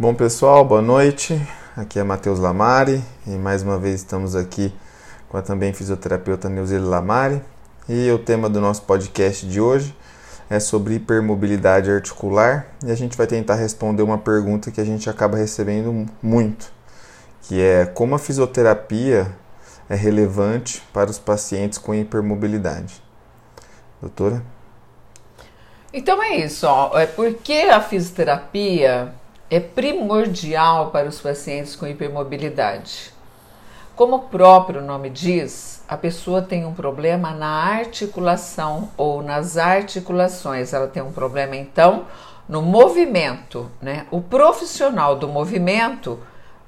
Bom pessoal, boa noite. Aqui é Matheus Lamari e mais uma vez estamos aqui com a também fisioterapeuta Neuzeli Lamari. E o tema do nosso podcast de hoje é sobre hipermobilidade articular e a gente vai tentar responder uma pergunta que a gente acaba recebendo muito, que é como a fisioterapia é relevante para os pacientes com hipermobilidade. Doutora? Então é isso, ó. é porque a fisioterapia é primordial para os pacientes com hipermobilidade. Como o próprio nome diz, a pessoa tem um problema na articulação ou nas articulações. Ela tem um problema, então, no movimento. Né? O profissional do movimento,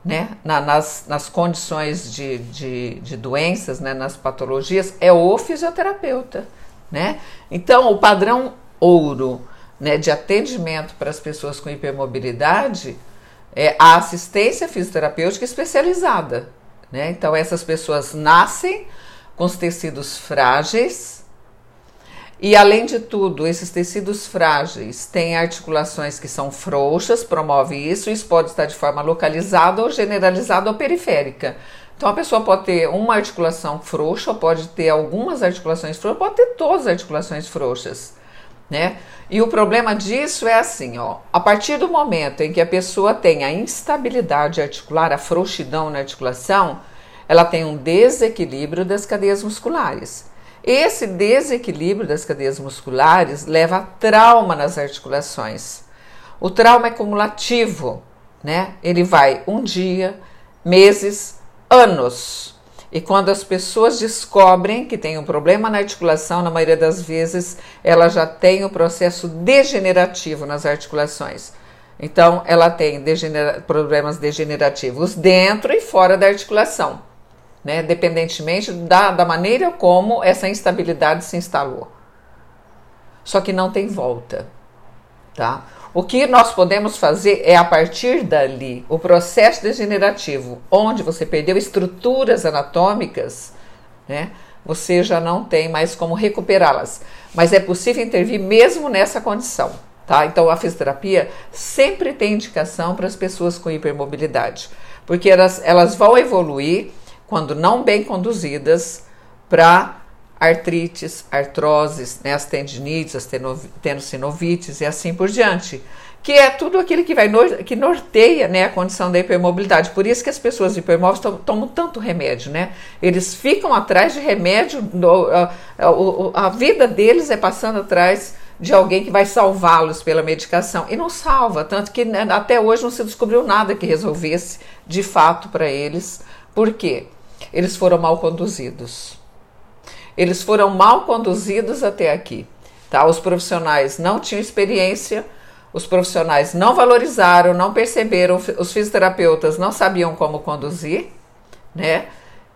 né? Na, nas, nas condições de, de, de doenças, né? nas patologias, é o fisioterapeuta. Né? Então, o padrão ouro né, de atendimento para as pessoas com hipermobilidade é a assistência fisioterapêutica especializada. Né? Então, essas pessoas nascem com os tecidos frágeis e, além de tudo, esses tecidos frágeis têm articulações que são frouxas, promove isso. Isso pode estar de forma localizada ou generalizada ou periférica. Então, a pessoa pode ter uma articulação frouxa, ou pode ter algumas articulações frouxas, pode ter todas as articulações frouxas né? E o problema disso é assim, ó, a partir do momento em que a pessoa tem a instabilidade articular, a frouxidão na articulação, ela tem um desequilíbrio das cadeias musculares. Esse desequilíbrio das cadeias musculares leva a trauma nas articulações. O trauma é cumulativo, né? Ele vai um dia, meses, anos. E quando as pessoas descobrem que tem um problema na articulação, na maioria das vezes ela já tem o processo degenerativo nas articulações. Então, ela tem degenera problemas degenerativos dentro e fora da articulação, né? dependentemente da, da maneira como essa instabilidade se instalou. Só que não tem volta. Tá? O que nós podemos fazer é, a partir dali, o processo degenerativo, onde você perdeu estruturas anatômicas, né, você já não tem mais como recuperá-las. Mas é possível intervir mesmo nessa condição. Tá? Então, a fisioterapia sempre tem indicação para as pessoas com hipermobilidade, porque elas, elas vão evoluir, quando não bem conduzidas, para artrites, artroses, né, as tendinites, as tendinossinovites e assim por diante. Que é tudo aquilo que vai que norteia né, a condição da hipermobilidade. Por isso que as pessoas hipermóveis tomam tanto remédio, né? Eles ficam atrás de remédio, no, a, a, a vida deles é passando atrás de alguém que vai salvá-los pela medicação. E não salva, tanto que né, até hoje não se descobriu nada que resolvesse de fato para eles. Por quê? Eles foram mal conduzidos. Eles foram mal conduzidos até aqui. Tá? Os profissionais não tinham experiência, os profissionais não valorizaram, não perceberam, os fisioterapeutas não sabiam como conduzir, né?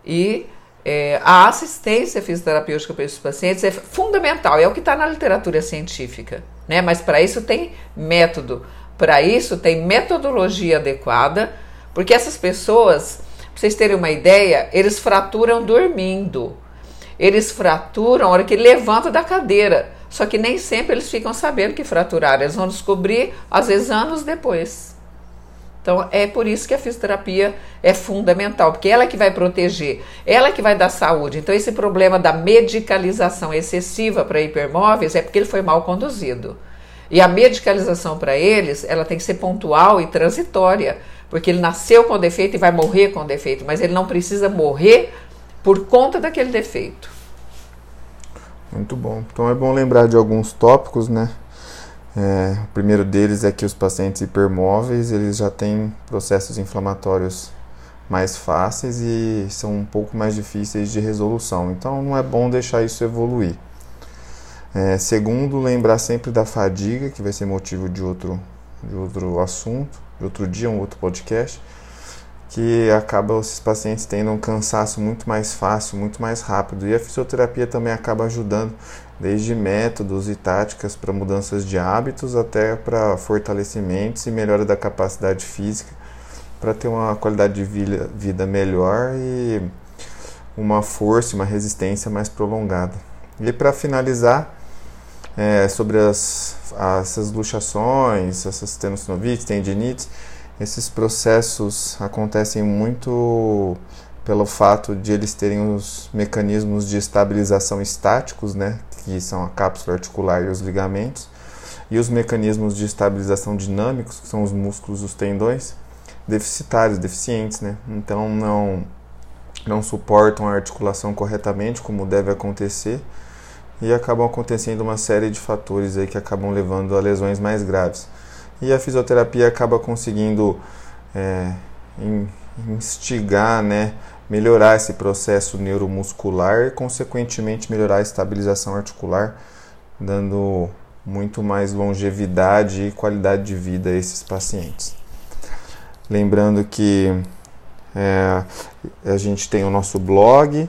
E é, a assistência fisioterapêutica para esses pacientes é fundamental, é o que está na literatura científica, né? Mas para isso tem método, para isso tem metodologia adequada, porque essas pessoas, para vocês terem uma ideia, eles fraturam dormindo. Eles fraturam a hora que levantam da cadeira. Só que nem sempre eles ficam sabendo que fraturaram. Eles vão descobrir, às vezes, anos depois. Então, é por isso que a fisioterapia é fundamental, porque ela é que vai proteger, ela é que vai dar saúde. Então, esse problema da medicalização excessiva para hipermóveis é porque ele foi mal conduzido. E a medicalização para eles, ela tem que ser pontual e transitória, porque ele nasceu com defeito e vai morrer com defeito, mas ele não precisa morrer por conta daquele defeito. Muito bom. Então é bom lembrar de alguns tópicos, né? É, o primeiro deles é que os pacientes hipermóveis eles já têm processos inflamatórios mais fáceis e são um pouco mais difíceis de resolução. Então não é bom deixar isso evoluir. É, segundo, lembrar sempre da fadiga, que vai ser motivo de outro, de outro assunto, de outro dia, um outro podcast que acaba esses pacientes tendo um cansaço muito mais fácil, muito mais rápido. E a fisioterapia também acaba ajudando, desde métodos e táticas para mudanças de hábitos até para fortalecimentos e melhora da capacidade física, para ter uma qualidade de vida, melhor e uma força, uma resistência mais prolongada. E para finalizar, é, sobre as, essas luxações, essas tendinossinovites, tendinites, Esses processos acontecem muito pelo fato de eles terem os mecanismos de estabilização estáticos, né, que são a cápsula articular e os ligamentos, e os mecanismos de estabilização dinâmicos, que são os músculos, os tendões, deficitários, deficientes, né? Então não não suportam a articulação corretamente como deve acontecer e acabam acontecendo uma série de fatores aí que acabam levando a lesões mais graves. E a fisioterapia acaba conseguindo é, instigar, né, melhorar esse processo neuromuscular e, consequentemente, melhorar a estabilização articular, dando muito mais longevidade e qualidade de vida a esses pacientes. Lembrando que é, a gente tem o nosso blog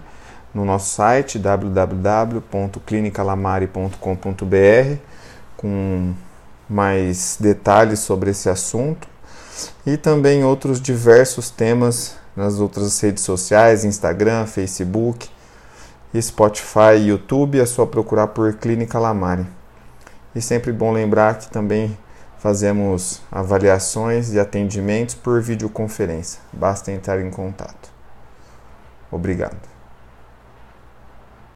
no nosso site www.clinicalamare.com.br com mais detalhes sobre esse assunto e também outros diversos temas nas outras redes sociais, Instagram, Facebook, Spotify, YouTube, é só procurar por Clínica Lamare. E sempre bom lembrar que também fazemos avaliações e atendimentos por videoconferência. Basta entrar em contato. Obrigado.